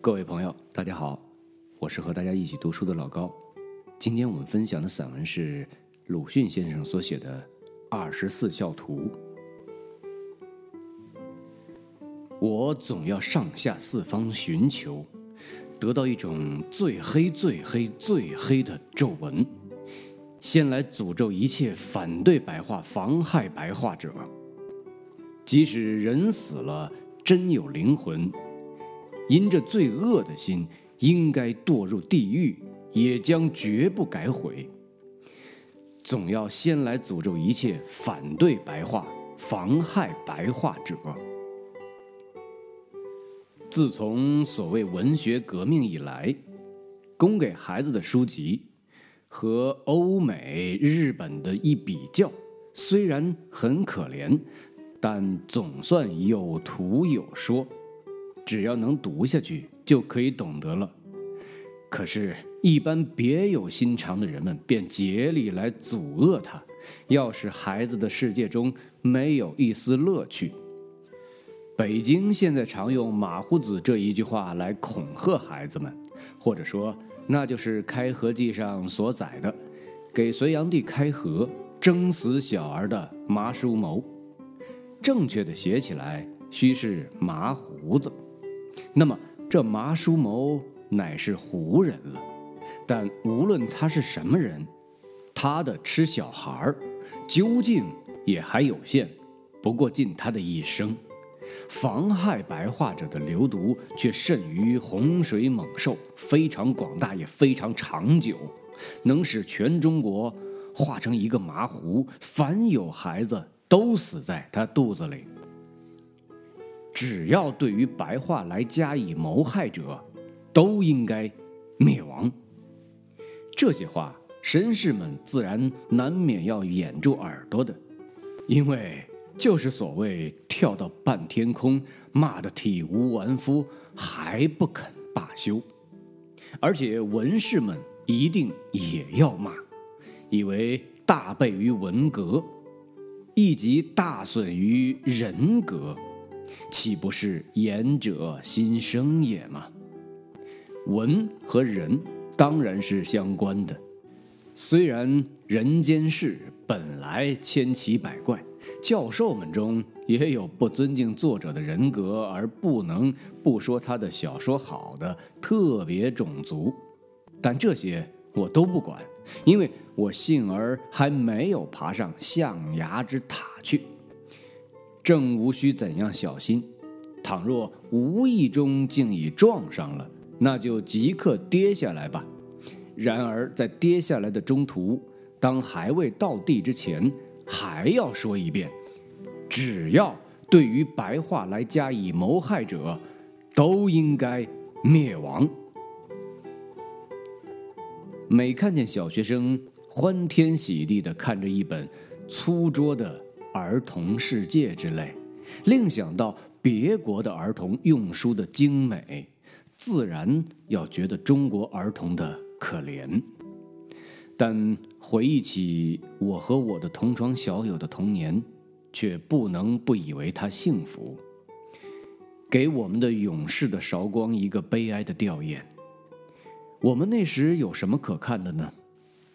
各位朋友，大家好，我是和大家一起读书的老高。今天我们分享的散文是鲁迅先生所写的《二十四孝图》。我总要上下四方寻求，得到一种最黑、最黑、最黑的皱纹，先来诅咒一切反对白话、妨害白话者。即使人死了，真有灵魂。因着罪恶的心，应该堕入地狱，也将绝不改悔。总要先来诅咒一切反对白话、妨害白话者。自从所谓文学革命以来，供给孩子的书籍和欧美、日本的一比较，虽然很可怜，但总算有图有说。只要能读下去，就可以懂得了。可是，一般别有心肠的人们便竭力来阻遏他，要使孩子的世界中没有一丝乐趣。北京现在常用“马虎子”这一句话来恐吓孩子们，或者说，那就是《开河记》上所载的给隋炀帝开河、征死小儿的麻叔谋。正确的写起来，须是麻胡子。那么，这麻叔谋乃是胡人了。但无论他是什么人，他的吃小孩儿究竟也还有限，不过尽他的一生。妨害白化者的流毒却甚于洪水猛兽，非常广大，也非常长久，能使全中国化成一个麻糊，凡有孩子都死在他肚子里。只要对于白话来加以谋害者，都应该灭亡。这些话，绅士们自然难免要掩住耳朵的，因为就是所谓跳到半天空，骂得体无完肤，还不肯罢休。而且文士们一定也要骂，以为大悖于文革，亦即大损于人格。岂不是言者心生也吗？文和人当然是相关的。虽然人间事本来千奇百怪，教授们中也有不尊敬作者的人格而不能不说他的小说好的特别种族，但这些我都不管，因为我幸而还没有爬上象牙之塔去。正无需怎样小心，倘若无意中竟已撞上了，那就即刻跌下来吧。然而在跌下来的中途，当还未到地之前，还要说一遍：只要对于白话来加以谋害者，都应该灭亡。每看见小学生欢天喜地地看着一本粗拙的。儿童世界之类，另想到别国的儿童用书的精美，自然要觉得中国儿童的可怜。但回忆起我和我的同窗小友的童年，却不能不以为他幸福。给我们的勇士的韶光一个悲哀的吊唁。我们那时有什么可看的呢？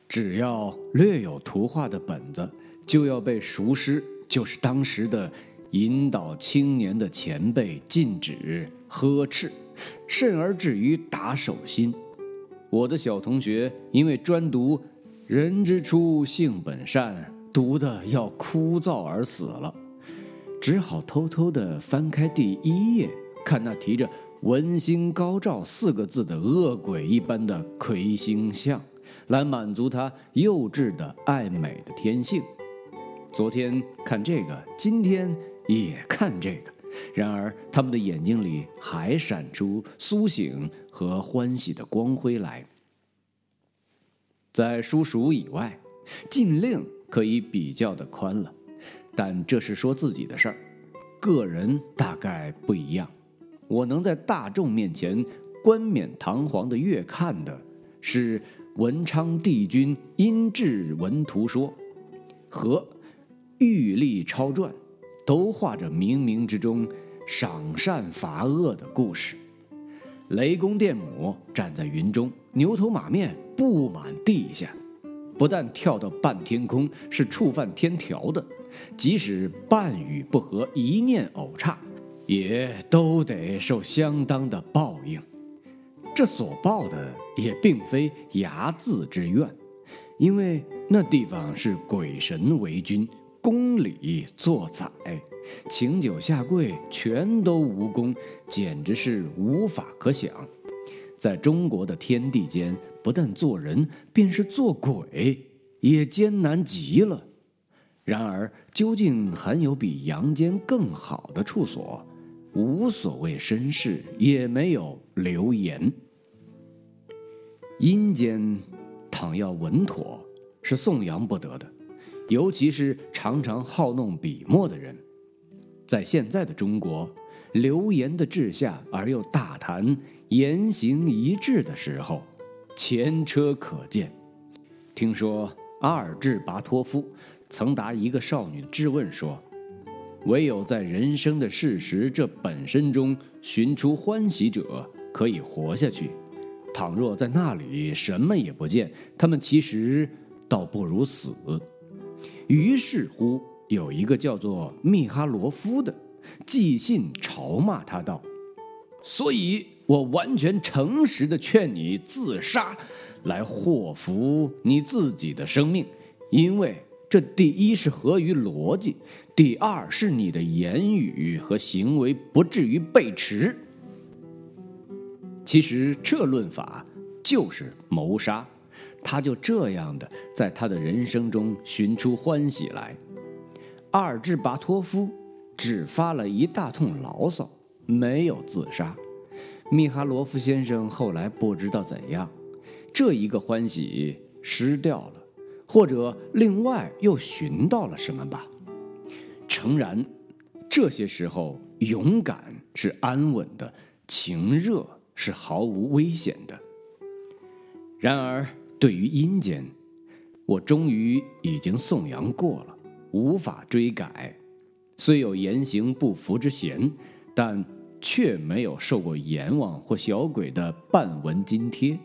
只要略有图画的本子，就要被熟师。就是当时的引导青年的前辈禁止呵斥，甚而至于打手心。我的小同学因为专读“人之初，性本善”，读的要枯燥而死了，只好偷偷地翻开第一页，看那提着“文星高照”四个字的恶鬼一般的魁星像，来满足他幼稚的爱美的天性。昨天看这个，今天也看这个，然而他们的眼睛里还闪出苏醒和欢喜的光辉来。在书塾以外，禁令可以比较的宽了，但这是说自己的事儿，个人大概不一样。我能在大众面前冠冕堂皇的阅看的，是文昌帝君阴骘文图说和。玉历超传，都画着冥冥之中赏善罚恶的故事。雷公电母站在云中，牛头马面布满地下，不但跳到半天空是触犯天条的，即使半语不合、一念偶差，也都得受相当的报应。这所报的也并非睚眦之怨，因为那地方是鬼神为君，宫里做宰，请酒下跪全都无功，简直是无法可想。在中国的天地间，不但做人，便是做鬼也艰难极了。然而，究竟还有比阳间更好的处所？无所谓身世，也没有流言。阴间，倘要稳妥，是颂扬不得的，尤其是常常好弄笔墨的人。在现在的中国，流言的治下而又大谈言行一致的时候，前车可鉴。听说阿尔智拔托夫曾答一个少女质问说。唯有在人生的事实这本身中寻出欢喜者，可以活下去；倘若在那里什么也不见，他们其实倒不如死。于是乎，有一个叫做密哈罗夫的，寄信嘲骂他道：“所以我完全诚实的劝你自杀，来祸福你自己的生命，因为。”这第一是合于逻辑，第二是你的言语和行为不至于背驰。其实这论法就是谋杀，他就这样的在他的人生中寻出欢喜来。阿尔智巴托夫只发了一大通牢骚，没有自杀。米哈罗夫先生后来不知道怎样，这一个欢喜失掉了。或者另外又寻到了什么吧？诚然，这些时候勇敢是安稳的，情热是毫无危险的。然而，对于阴间，我终于已经颂扬过了，无法追改。虽有言行不符之嫌，但却没有受过阎王或小鬼的半文津贴，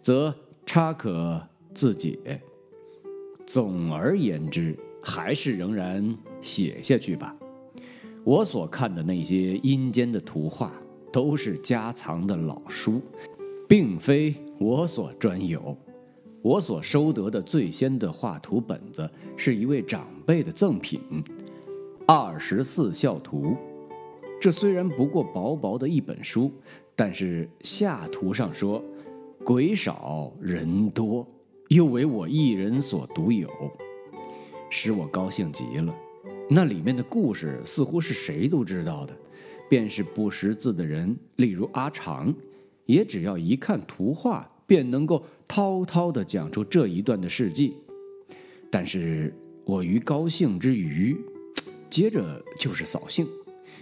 则差可自解。总而言之，还是仍然写下去吧。我所看的那些阴间的图画，都是家藏的老书，并非我所专有。我所收得的最先的画图本子，是一位长辈的赠品，《二十四孝图》。这虽然不过薄薄的一本书，但是下图上说，鬼少人多。又为我一人所独有，使我高兴极了。那里面的故事似乎是谁都知道的，便是不识字的人，例如阿长，也只要一看图画，便能够滔滔地讲出这一段的事迹。但是我于高兴之余，接着就是扫兴，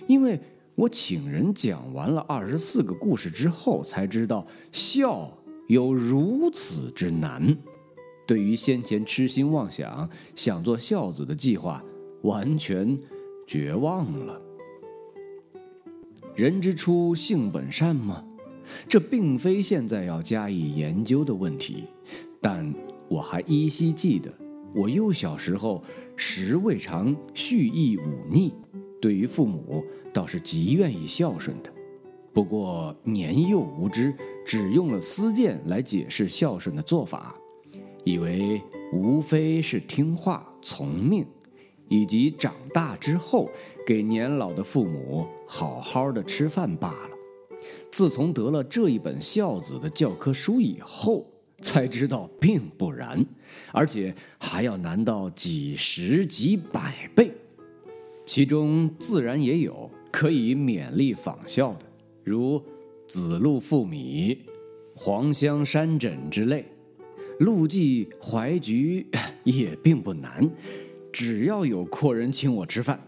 因为我请人讲完了二十四个故事之后，才知道笑有如此之难。对于先前痴心妄想想做孝子的计划，完全绝望了。人之初，性本善吗？这并非现在要加以研究的问题。但我还依稀记得，我幼小时候时未尝蓄意忤逆，对于父母倒是极愿意孝顺的。不过年幼无知，只用了私见来解释孝顺的做法。以为无非是听话从命，以及长大之后给年老的父母好好的吃饭罢了。自从得了这一本孝子的教科书以后，才知道并不然，而且还要难到几十几百倍。其中自然也有可以勉励仿效的，如子路负米、黄香山枕之类。陆记怀菊 也并不难，只要有阔人请我吃饭。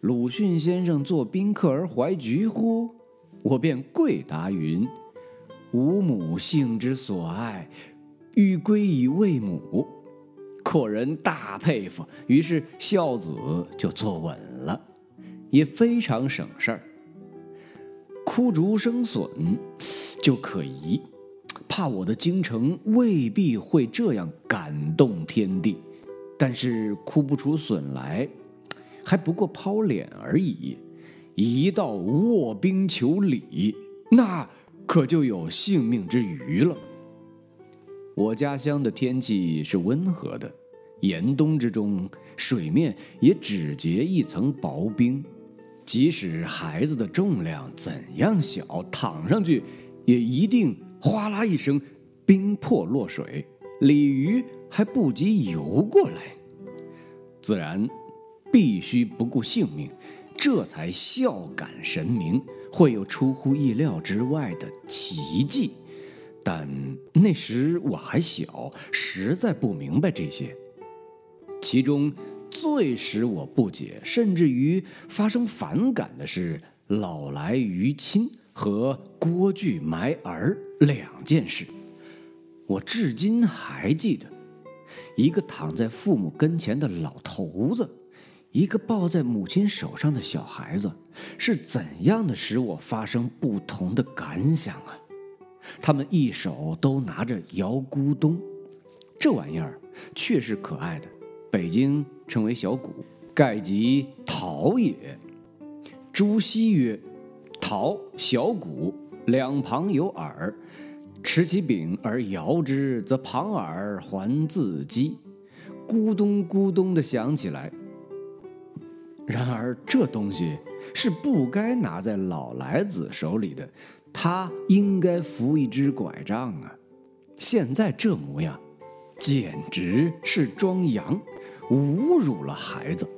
鲁迅先生做宾客而怀菊乎？我便跪答云：“吾母性之所爱，欲归以慰母。”阔人大佩服，于是孝子就坐稳了，也非常省事儿。枯竹生笋就可疑，怕我的京城未必会这样感动天地。但是哭不出笋来，还不过抛脸而已。一到卧冰求鲤，那可就有性命之余了。我家乡的天气是温和的，严冬之中，水面也只结一层薄冰。即使孩子的重量怎样小，躺上去也一定哗啦一声，冰破落水，鲤鱼还不及游过来。自然必须不顾性命，这才孝感神明，会有出乎意料之外的奇迹。但那时我还小，实在不明白这些。其中最使我不解，甚至于发生反感的是老来于亲和郭巨埋儿两件事。我至今还记得，一个躺在父母跟前的老头子，一个抱在母亲手上的小孩子，是怎样的使我发生不同的感想啊！他们一手都拿着摇咕咚，这玩意儿确实可爱的，北京称为小鼓，盖即陶也。朱熹曰：“陶小鼓，两旁有耳，持其柄而摇之，则旁耳还自击，咕咚咕咚的响起来。然而这东西是不该拿在老来子手里的。”他应该扶一只拐杖啊！现在这模样，简直是装洋，侮辱了孩子。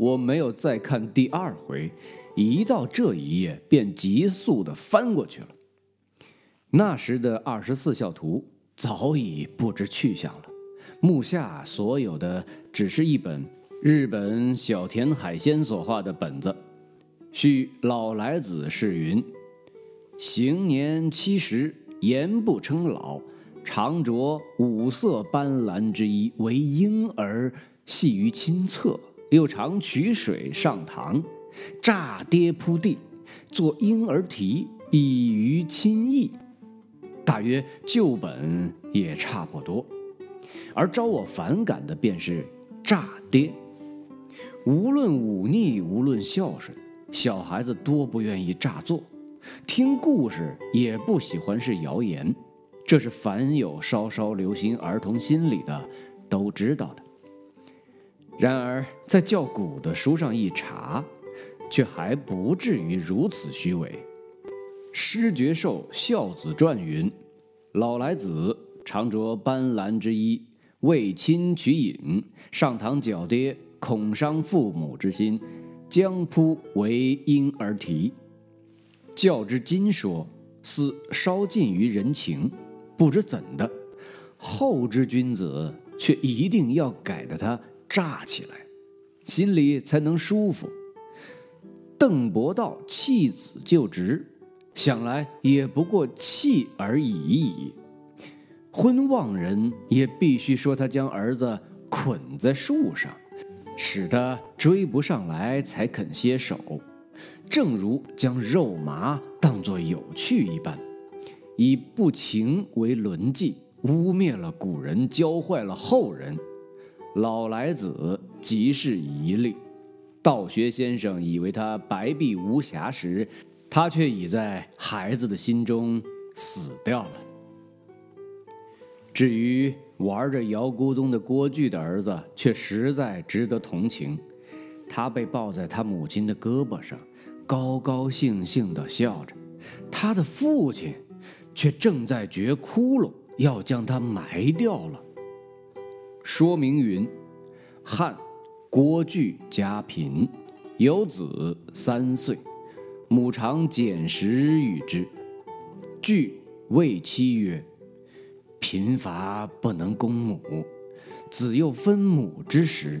我没有再看第二回，一到这一页便急速的翻过去了。那时的二十四孝图早已不知去向了，目下所有的只是一本日本小田海鲜所画的本子。续老来子是云。行年七十，言不称老，常着五色斑斓之衣，为婴儿系于亲侧，又常取水上堂，炸跌铺地，作婴儿啼，以于亲意。大约旧本也差不多，而招我反感的便是炸跌。无论忤逆，无论孝顺，小孩子多不愿意诈作。听故事也不喜欢是谣言，这是凡有稍稍留心儿童心理的都知道的。然而在教古的书上一查，却还不至于如此虚伪。《诗绝寿·孝子传》云：“老来子常着斑斓之衣，为亲取饮，上堂脚跌，恐伤父母之心，将扑为婴儿啼。”教之今说，似稍近于人情，不知怎的，后之君子却一定要改得他炸起来，心里才能舒服。邓伯道弃子就职，想来也不过弃而已矣。婚望人也必须说他将儿子捆在树上，使他追不上来才肯歇手。正如将肉麻当作有趣一般，以不情为伦迹，污蔑了古人，教坏了后人。老来子即是一例。道学先生以为他白璧无瑕时，他却已在孩子的心中死掉了。至于玩着摇咕咚的郭巨的儿子，却实在值得同情。他被抱在他母亲的胳膊上。高高兴兴地笑着，他的父亲却正在掘窟窿，要将他埋掉了。说明云：汉郭巨家贫，有子三岁，母常捡食与之。巨谓妻曰：“贫乏不能供母，子又分母之时，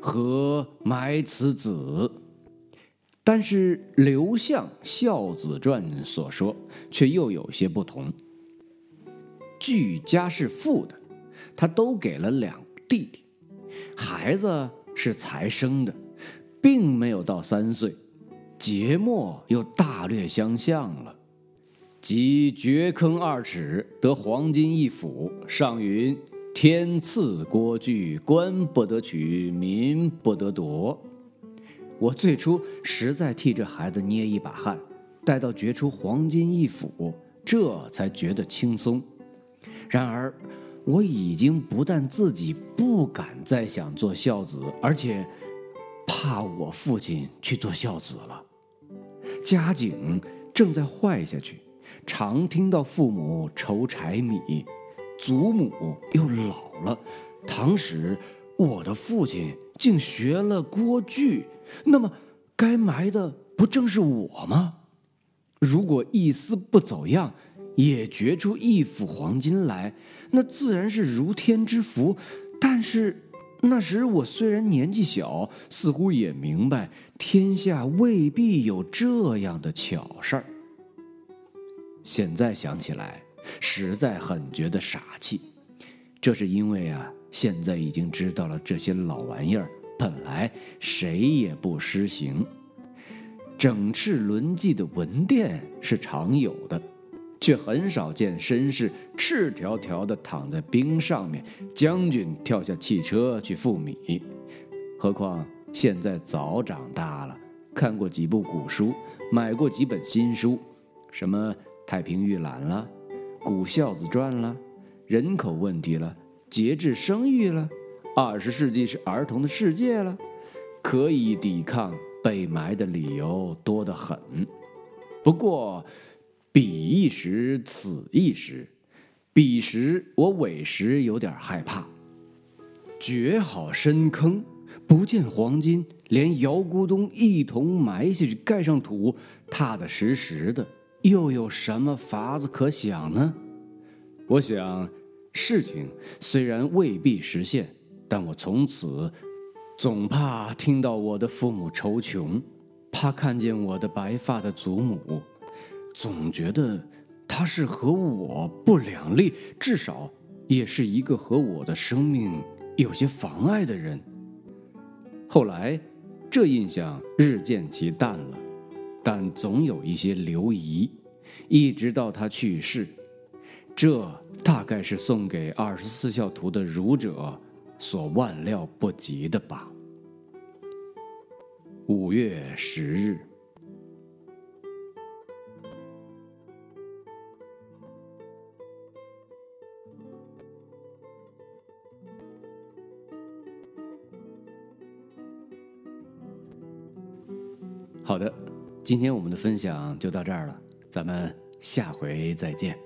何埋此子？”但是刘向《孝子传》所说却又有些不同。俱家是富的，他都给了两弟弟，孩子是才生的，并没有到三岁，节末又大略相像了。即掘坑二尺得黄金一斧，上云：“天赐郭巨，官不得取，民不得夺。”我最初实在替这孩子捏一把汗，待到掘出黄金一斧，这才觉得轻松。然而，我已经不但自己不敢再想做孝子，而且怕我父亲去做孝子了。家境正在坏下去。常听到父母愁柴米，祖母又老了。唐时，我的父亲竟学了锅具，那么该埋的不正是我吗？如果一丝不走样，也掘出一府黄金来，那自然是如天之福。但是那时我虽然年纪小，似乎也明白天下未必有这样的巧事儿。现在想起来，实在很觉得傻气。这是因为啊，现在已经知道了这些老玩意儿本来谁也不施行。整饬轮骑的文殿是常有的，却很少见绅士赤条条的躺在冰上面，将军跳下汽车去赴米。何况现在早长大了，看过几部古书，买过几本新书，什么。太平御览了，古孝子传了，人口问题了，节制生育了，二十世纪是儿童的世界了，可以抵抗被埋的理由多得很。不过，彼一时，此一时，彼时我委实有点害怕。掘好深坑，不见黄金，连姚咕咚一同埋下去，盖上土，踏踏实实的。又有什么法子可想呢？我想，事情虽然未必实现，但我从此总怕听到我的父母愁穷，怕看见我的白发的祖母，总觉得他是和我不两立，至少也是一个和我的生命有些妨碍的人。后来，这印象日渐其淡了。但总有一些留遗，一直到他去世，这大概是送给二十四孝图的儒者所万料不及的吧。五月十日。好的。今天我们的分享就到这儿了，咱们下回再见。